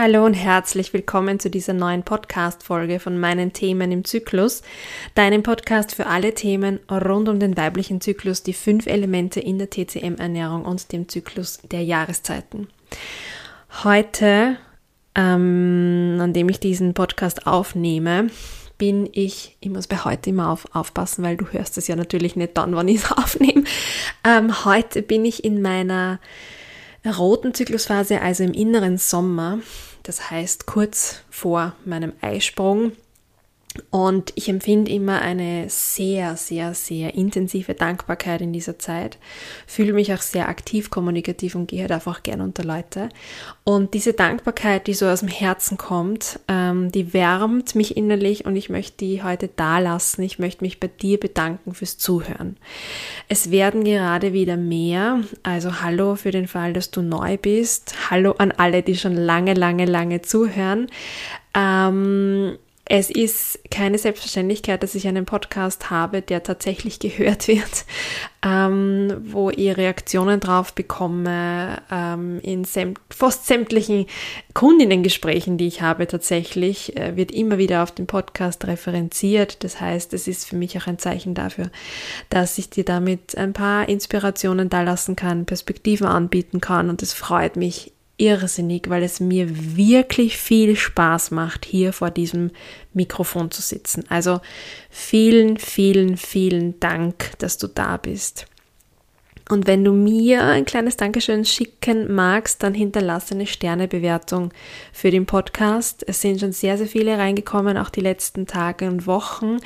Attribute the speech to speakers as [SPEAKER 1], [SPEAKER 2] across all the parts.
[SPEAKER 1] Hallo und herzlich willkommen zu dieser neuen Podcast-Folge von meinen Themen im Zyklus, deinem Podcast für alle Themen rund um den weiblichen Zyklus, die fünf Elemente in der TCM-Ernährung und dem Zyklus der Jahreszeiten. Heute, ähm, an dem ich diesen Podcast aufnehme, bin ich, ich muss bei heute immer auf, aufpassen, weil du hörst es ja natürlich nicht dann, wann ich es aufnehme. Ähm, heute bin ich in meiner roten Zyklusphase, also im inneren Sommer, das heißt kurz vor meinem Eisprung. Und ich empfinde immer eine sehr, sehr, sehr intensive Dankbarkeit in dieser Zeit. Fühle mich auch sehr aktiv kommunikativ und gehe halt einfach gern unter Leute. Und diese Dankbarkeit, die so aus dem Herzen kommt, ähm, die wärmt mich innerlich und ich möchte die heute da lassen. Ich möchte mich bei dir bedanken fürs Zuhören. Es werden gerade wieder mehr. Also hallo für den Fall, dass du neu bist. Hallo an alle, die schon lange, lange, lange zuhören. Ähm, es ist keine Selbstverständlichkeit, dass ich einen Podcast habe, der tatsächlich gehört wird, ähm, wo ich Reaktionen drauf bekomme, ähm, in fast sämtlichen Kundinnengesprächen, die ich habe tatsächlich, äh, wird immer wieder auf den Podcast referenziert. Das heißt, es ist für mich auch ein Zeichen dafür, dass ich dir damit ein paar Inspirationen da lassen kann, Perspektiven anbieten kann und es freut mich irrsinnig, weil es mir wirklich viel Spaß macht, hier vor diesem Mikrofon zu sitzen. Also vielen, vielen, vielen Dank, dass du da bist. Und wenn du mir ein kleines Dankeschön schicken magst, dann hinterlasse eine Sternebewertung für den Podcast. Es sind schon sehr, sehr viele reingekommen, auch die letzten Tage und Wochen.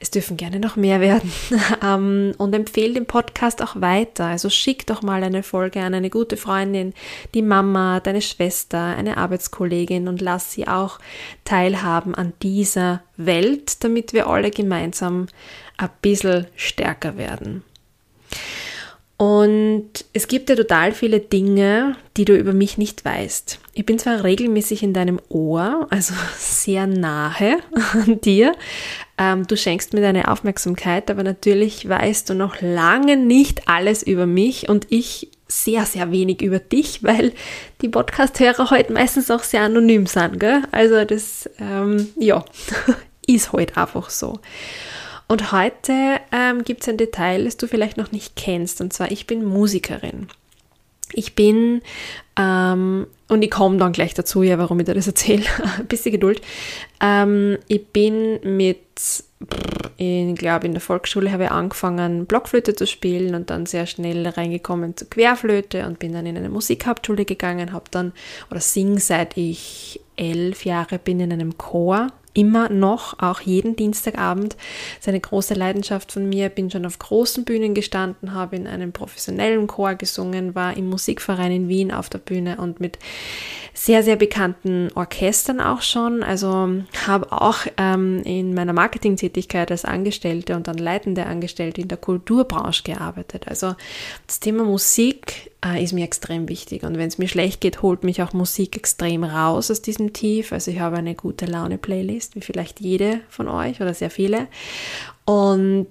[SPEAKER 1] Es dürfen gerne noch mehr werden. Ähm, und empfehle den Podcast auch weiter. Also schick doch mal eine Folge an eine gute Freundin, die Mama, deine Schwester, eine Arbeitskollegin und lass sie auch teilhaben an dieser Welt, damit wir alle gemeinsam ein bisschen stärker werden. Und es gibt ja total viele Dinge, die du über mich nicht weißt. Ich bin zwar regelmäßig in deinem Ohr, also sehr nahe an dir. Ähm, du schenkst mir deine Aufmerksamkeit, aber natürlich weißt du noch lange nicht alles über mich und ich sehr, sehr wenig über dich, weil die Podcast-Hörer heute meistens auch sehr anonym sind. Gell? Also das, ähm, ja, ist halt einfach so. Und heute ähm, gibt es ein Detail, das du vielleicht noch nicht kennst. Und zwar, ich bin Musikerin. Ich bin, ähm, und ich komme dann gleich dazu, ja, warum ich dir das erzähle. Bisschen Geduld. Ähm, ich bin mit, ich glaube, in der Volksschule habe ich angefangen, Blockflöte zu spielen und dann sehr schnell reingekommen zur Querflöte und bin dann in eine Musikhauptschule gegangen, habe dann, oder sing seit ich elf Jahre bin in einem Chor immer noch, auch jeden Dienstagabend. Das ist eine große Leidenschaft von mir. Bin schon auf großen Bühnen gestanden, habe in einem professionellen Chor gesungen, war im Musikverein in Wien auf der Bühne und mit sehr, sehr bekannten Orchestern auch schon. Also habe auch ähm, in meiner Marketingtätigkeit als Angestellte und dann leitende Angestellte in der Kulturbranche gearbeitet. Also das Thema Musik äh, ist mir extrem wichtig. Und wenn es mir schlecht geht, holt mich auch Musik extrem raus aus diesem Tief. Also ich habe eine gute Laune-Playlist, wie vielleicht jede von euch oder sehr viele. Und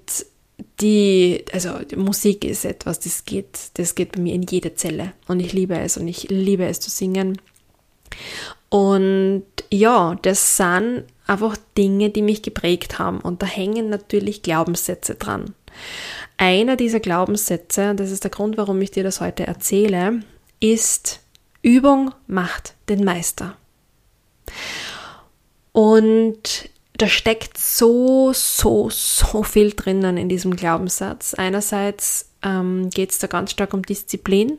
[SPEAKER 1] die, also die Musik ist etwas, das geht, das geht bei mir in jede Zelle. Und ich liebe es und ich liebe es zu singen. Und ja, das sind einfach Dinge, die mich geprägt haben. Und da hängen natürlich Glaubenssätze dran. Einer dieser Glaubenssätze, und das ist der Grund, warum ich dir das heute erzähle, ist Übung macht den Meister. Und da steckt so, so, so viel drinnen in diesem Glaubenssatz. Einerseits ähm, geht es da ganz stark um Disziplin.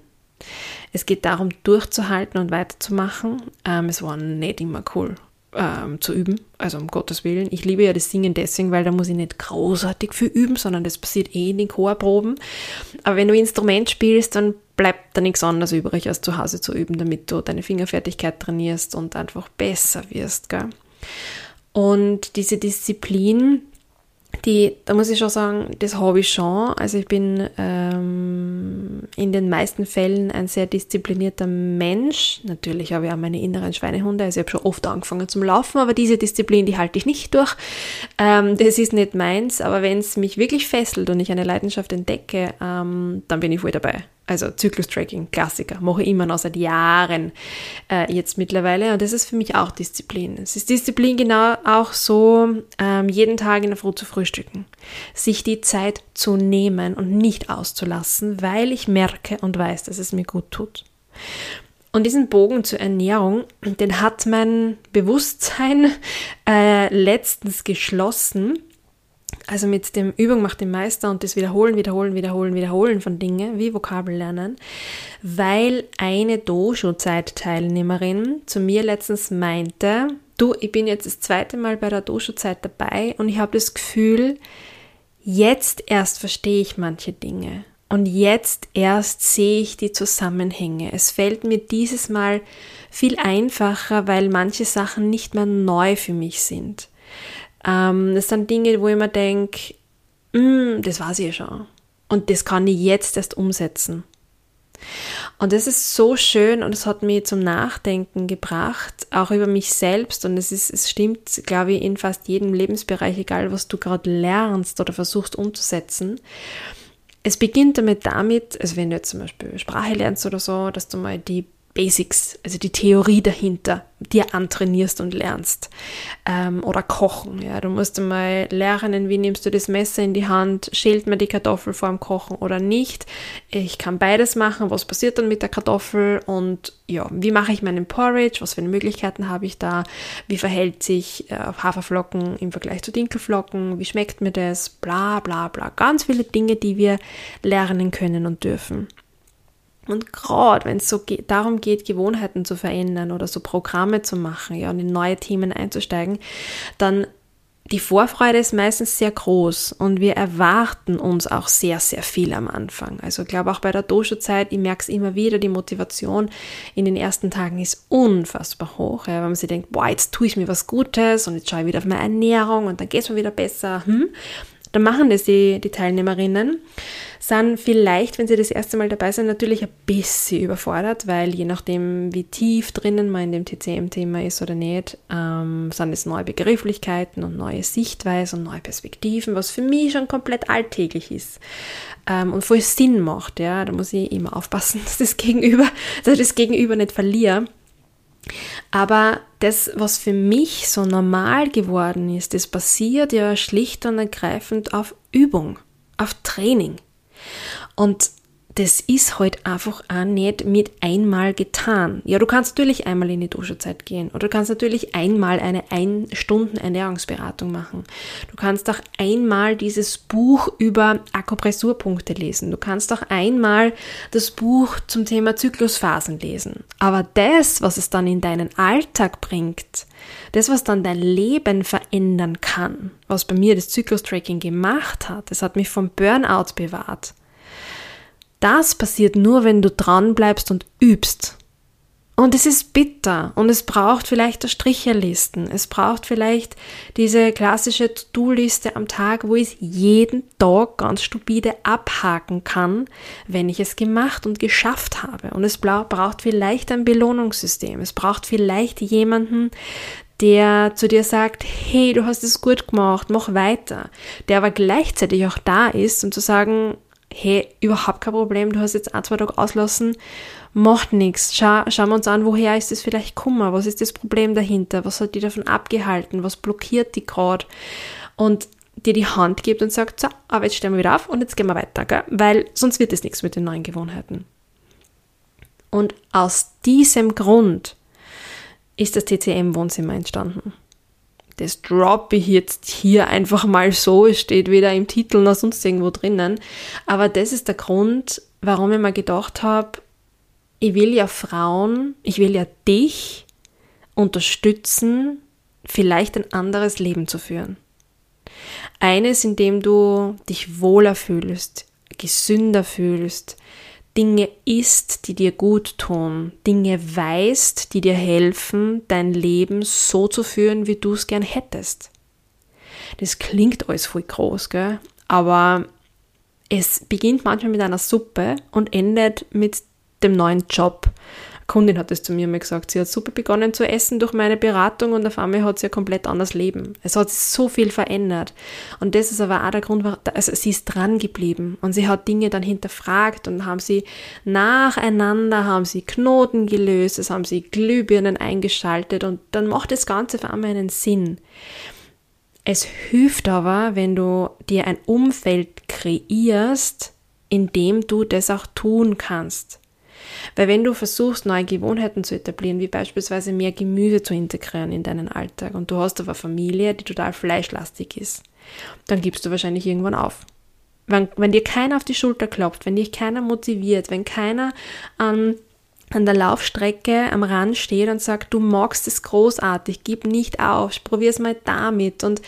[SPEAKER 1] Es geht darum, durchzuhalten und weiterzumachen. Ähm, es war nicht immer cool ähm, zu üben, also um Gottes Willen. Ich liebe ja das Singen deswegen, weil da muss ich nicht großartig viel üben, sondern das passiert eh in den Chorproben. Aber wenn du Instrument spielst, dann bleibt da nichts anderes übrig, als zu Hause zu üben, damit du deine Fingerfertigkeit trainierst und einfach besser wirst. Gell? Und diese Disziplin, die, da muss ich schon sagen, das habe ich schon. Also ich bin ähm, in den meisten Fällen ein sehr disziplinierter Mensch. Natürlich habe ich auch meine inneren Schweinehunde. Also ich habe schon oft angefangen zum Laufen, aber diese Disziplin, die halte ich nicht durch. Ähm, das ist nicht meins. Aber wenn es mich wirklich fesselt und ich eine Leidenschaft entdecke, ähm, dann bin ich voll dabei. Also Zyklus-Tracking, Klassiker, mache ich immer noch seit Jahren äh, jetzt mittlerweile. Und das ist für mich auch Disziplin. Es ist Disziplin genau auch so, ähm, jeden Tag in der Früh zu frühstücken. Sich die Zeit zu nehmen und nicht auszulassen, weil ich merke und weiß, dass es mir gut tut. Und diesen Bogen zur Ernährung, den hat mein Bewusstsein äh, letztens geschlossen also mit dem Übung macht den Meister und das Wiederholen, Wiederholen, Wiederholen, Wiederholen von Dingen wie Vokabel lernen, weil eine Dosho-Zeit-Teilnehmerin zu mir letztens meinte, du, ich bin jetzt das zweite Mal bei der Dosho-Zeit dabei und ich habe das Gefühl, jetzt erst verstehe ich manche Dinge und jetzt erst sehe ich die Zusammenhänge. Es fällt mir dieses Mal viel einfacher, weil manche Sachen nicht mehr neu für mich sind. Ähm, das sind Dinge, wo ich mir denke, mm, das weiß ich ja schon. Und das kann ich jetzt erst umsetzen. Und das ist so schön und es hat mich zum Nachdenken gebracht, auch über mich selbst. Und es ist, es stimmt, glaube ich, in fast jedem Lebensbereich, egal was du gerade lernst oder versuchst umzusetzen. Es beginnt damit damit, also wenn du jetzt zum Beispiel Sprache lernst oder so, dass du mal die Basics, also die Theorie dahinter, dir antrainierst und lernst. Ähm, oder kochen. Ja. Du musst einmal lernen, wie nimmst du das Messer in die Hand, schält man die Kartoffel vor dem Kochen oder nicht. Ich kann beides machen. Was passiert dann mit der Kartoffel? Und ja, wie mache ich meinen Porridge? Was für Möglichkeiten habe ich da? Wie verhält sich äh, Haferflocken im Vergleich zu Dinkelflocken? Wie schmeckt mir das? Bla bla bla. Ganz viele Dinge, die wir lernen können und dürfen. Und gerade wenn es so geht, darum geht, Gewohnheiten zu verändern oder so Programme zu machen, ja, und in neue Themen einzusteigen, dann die Vorfreude ist meistens sehr groß und wir erwarten uns auch sehr, sehr viel am Anfang. Also ich glaube auch bei der Dosho-Zeit, ich merke es immer wieder, die Motivation in den ersten Tagen ist unfassbar hoch, ja, weil man sich denkt, boah, jetzt tue ich mir was Gutes und jetzt schaue ich wieder auf meine Ernährung und dann geht es mir wieder besser. Hm? Dann machen das die, die Teilnehmerinnen sind vielleicht, wenn sie das erste Mal dabei sind, natürlich ein bisschen überfordert, weil je nachdem, wie tief drinnen man in dem TCM-Thema ist oder nicht, ähm, sind es neue Begrifflichkeiten und neue Sichtweisen und neue Perspektiven, was für mich schon komplett alltäglich ist ähm, und voll Sinn macht. Ja, da muss ich immer aufpassen, dass das Gegenüber, dass ich das Gegenüber nicht verliere. Aber das, was für mich so normal geworden ist, das basiert ja schlicht und ergreifend auf Übung, auf Training. Und das ist halt einfach auch nicht mit einmal getan. Ja, du kannst natürlich einmal in die Duschezeit gehen oder du kannst natürlich einmal eine ein Stunden Ernährungsberatung machen. Du kannst auch einmal dieses Buch über Akupressurpunkte lesen. Du kannst auch einmal das Buch zum Thema Zyklusphasen lesen. Aber das, was es dann in deinen Alltag bringt, das, was dann dein Leben verändern kann, was bei mir das Zyklustracking gemacht hat, das hat mich vom Burnout bewahrt das passiert nur, wenn du dran bleibst und übst. Und es ist bitter und es braucht vielleicht Stricherlisten. Es braucht vielleicht diese klassische To-Do-Liste am Tag, wo ich jeden Tag ganz stupide abhaken kann, wenn ich es gemacht und geschafft habe. Und es braucht vielleicht ein Belohnungssystem. Es braucht vielleicht jemanden, der zu dir sagt, hey, du hast es gut gemacht, mach weiter. Der aber gleichzeitig auch da ist, um zu sagen, hey, überhaupt kein Problem, du hast jetzt ein, zwei Tage auslassen, macht nichts. Schau, schauen wir uns an, woher ist das vielleicht Kummer? Was ist das Problem dahinter? Was hat die davon abgehalten? Was blockiert die gerade? Und dir die Hand gibt und sagt, so, aber jetzt stellen wir wieder auf und jetzt gehen wir weiter, gell? weil sonst wird es nichts mit den neuen Gewohnheiten. Und aus diesem Grund ist das TCM-Wohnzimmer entstanden. Das droppe ich jetzt hier einfach mal so. Es steht weder im Titel noch sonst irgendwo drinnen. Aber das ist der Grund, warum ich mir gedacht habe, ich will ja Frauen, ich will ja dich unterstützen, vielleicht ein anderes Leben zu führen. Eines, in dem du dich wohler fühlst, gesünder fühlst, Dinge isst, die dir gut tun, Dinge weißt, die dir helfen, dein Leben so zu führen, wie du es gern hättest. Das klingt alles voll groß, gell? aber es beginnt manchmal mit einer Suppe und endet mit dem neuen Job. Kundin hat es zu mir mal gesagt, sie hat super begonnen zu essen durch meine Beratung und auf einmal hat sie ein komplett anderes Leben. Es hat sich so viel verändert. Und das ist aber auch der Grund, also sie ist dran geblieben und sie hat Dinge dann hinterfragt und haben sie nacheinander, haben sie Knoten gelöst, es haben sie Glühbirnen eingeschaltet und dann macht das Ganze für einmal einen Sinn. Es hilft aber, wenn du dir ein Umfeld kreierst, in dem du das auch tun kannst. Weil wenn du versuchst, neue Gewohnheiten zu etablieren, wie beispielsweise mehr Gemüse zu integrieren in deinen Alltag und du hast aber Familie, die total fleischlastig ist, dann gibst du wahrscheinlich irgendwann auf. Wenn, wenn dir keiner auf die Schulter klopft, wenn dich keiner motiviert, wenn keiner an, an der Laufstrecke am Rand steht und sagt, du magst es großartig, gib nicht auf, probier es mal damit und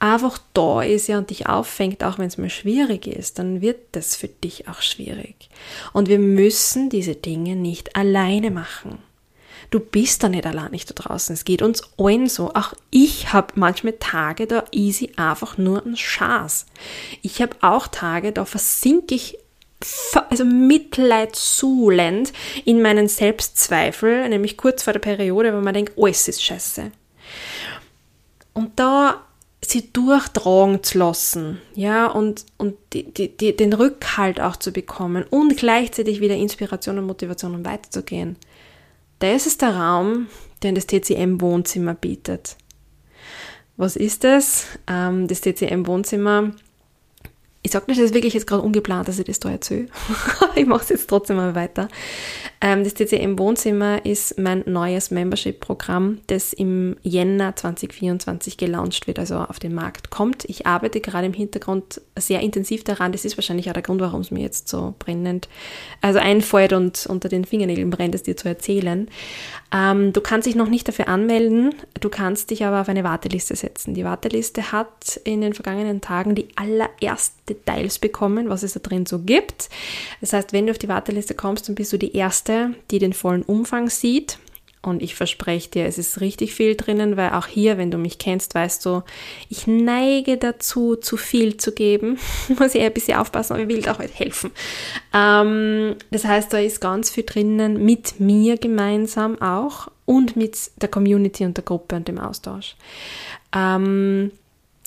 [SPEAKER 1] einfach da ist ja und dich auffängt, auch wenn es mal schwierig ist, dann wird das für dich auch schwierig. Und wir müssen diese Dinge nicht alleine machen. Du bist da nicht allein nicht da draußen. Es geht uns allen so. Auch ich habe manchmal Tage, da easy einfach nur ein Schaß. Ich habe auch Tage, da versinke ich also mitleidsuhlend in meinen Selbstzweifel, nämlich kurz vor der Periode, wo man denkt, alles ist scheiße. Und da sie durchtragen zu lassen, ja, und, und die, die, die, den Rückhalt auch zu bekommen und gleichzeitig wieder Inspiration und Motivation, um weiterzugehen. Das ist der Raum, den das TCM-Wohnzimmer bietet. Was ist das? Ähm, das TCM-Wohnzimmer ich sage nicht, das ist wirklich jetzt gerade ungeplant, dass ich das da erzähle. ich mache es jetzt trotzdem mal weiter. Ähm, das TCM Wohnzimmer ist mein neues Membership-Programm, das im Jänner 2024 gelauncht wird, also auf den Markt kommt. Ich arbeite gerade im Hintergrund sehr intensiv daran. Das ist wahrscheinlich auch der Grund, warum es mir jetzt so brennend, also einfällt und unter den Fingernägeln brennt, es dir zu erzählen. Ähm, du kannst dich noch nicht dafür anmelden, du kannst dich aber auf eine Warteliste setzen. Die Warteliste hat in den vergangenen Tagen die allerersten Details bekommen, was es da drin so gibt. Das heißt, wenn du auf die Warteliste kommst, dann bist du die Erste, die den vollen Umfang sieht. Und ich verspreche dir, es ist richtig viel drinnen, weil auch hier, wenn du mich kennst, weißt du, ich neige dazu, zu viel zu geben. Muss ich ein bisschen aufpassen, aber ich will auch heute helfen. Ähm, das heißt, da ist ganz viel drinnen, mit mir gemeinsam auch und mit der Community und der Gruppe und dem Austausch. Ähm,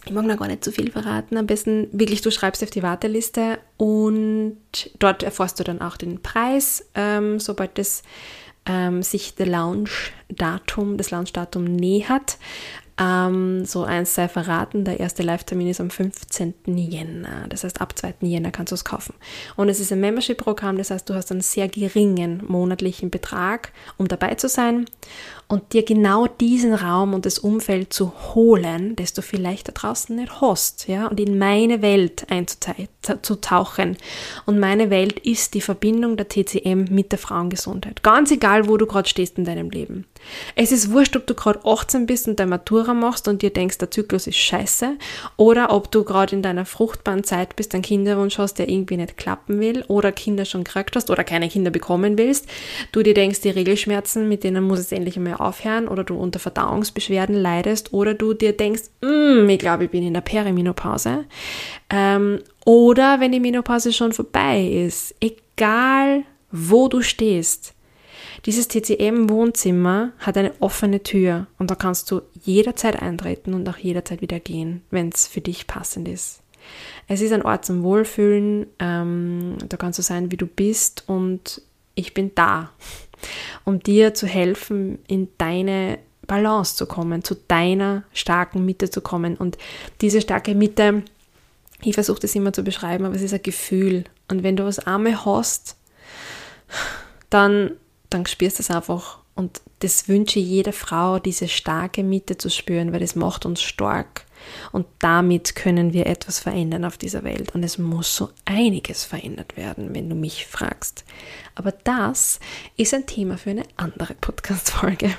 [SPEAKER 1] ich mag noch gar nicht zu viel verraten. Am besten wirklich, du schreibst auf die Warteliste und dort erfährst du dann auch den Preis, ähm, sobald das ähm, sich der Launch-Datum, das Launch-Datum nähert. Ähm, so eins sei verraten, der erste Live-Termin ist am 15. Jänner. Das heißt, ab 2. Jänner kannst du es kaufen. Und es ist ein Membership-Programm, das heißt, du hast einen sehr geringen monatlichen Betrag, um dabei zu sein und dir genau diesen Raum und das Umfeld zu holen, das du vielleicht da draußen nicht hast, ja, und in meine Welt einzutauchen. Und meine Welt ist die Verbindung der TCM mit der Frauengesundheit. Ganz egal, wo du gerade stehst in deinem Leben. Es ist wurscht, ob du gerade 18 bist und deine Matura machst und dir denkst, der Zyklus ist scheiße, oder ob du gerade in deiner fruchtbaren Zeit bist, einen Kinderwunsch hast, der irgendwie nicht klappen will, oder Kinder schon gekriegt hast oder keine Kinder bekommen willst, du dir denkst, die Regelschmerzen, mit denen muss es endlich einmal aufhören oder du unter Verdauungsbeschwerden leidest oder du dir denkst, mm, ich glaube, ich bin in der Perimenopause. Ähm, oder wenn die Menopause schon vorbei ist, egal wo du stehst, dieses TCM-Wohnzimmer hat eine offene Tür und da kannst du jederzeit eintreten und auch jederzeit wieder gehen, wenn es für dich passend ist. Es ist ein Ort zum Wohlfühlen, ähm, da kannst du sein, wie du bist und ich bin da um dir zu helfen, in deine Balance zu kommen, zu deiner starken Mitte zu kommen. Und diese starke Mitte, ich versuche das immer zu beschreiben, aber es ist ein Gefühl. Und wenn du was einmal hast, dann, dann spürst du es einfach. Und das wünsche jeder Frau, diese starke Mitte zu spüren, weil das macht uns stark. Und damit können wir etwas verändern auf dieser Welt. Und es muss so einiges verändert werden, wenn du mich fragst. Aber das ist ein Thema für eine andere Podcast-Folge.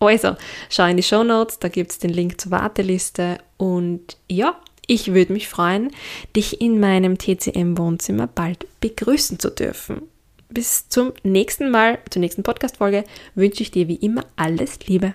[SPEAKER 1] Also, schau in die Show Notes, da gibt es den Link zur Warteliste. Und ja, ich würde mich freuen, dich in meinem TCM-Wohnzimmer bald begrüßen zu dürfen. Bis zum nächsten Mal, zur nächsten Podcast-Folge, wünsche ich dir wie immer alles Liebe.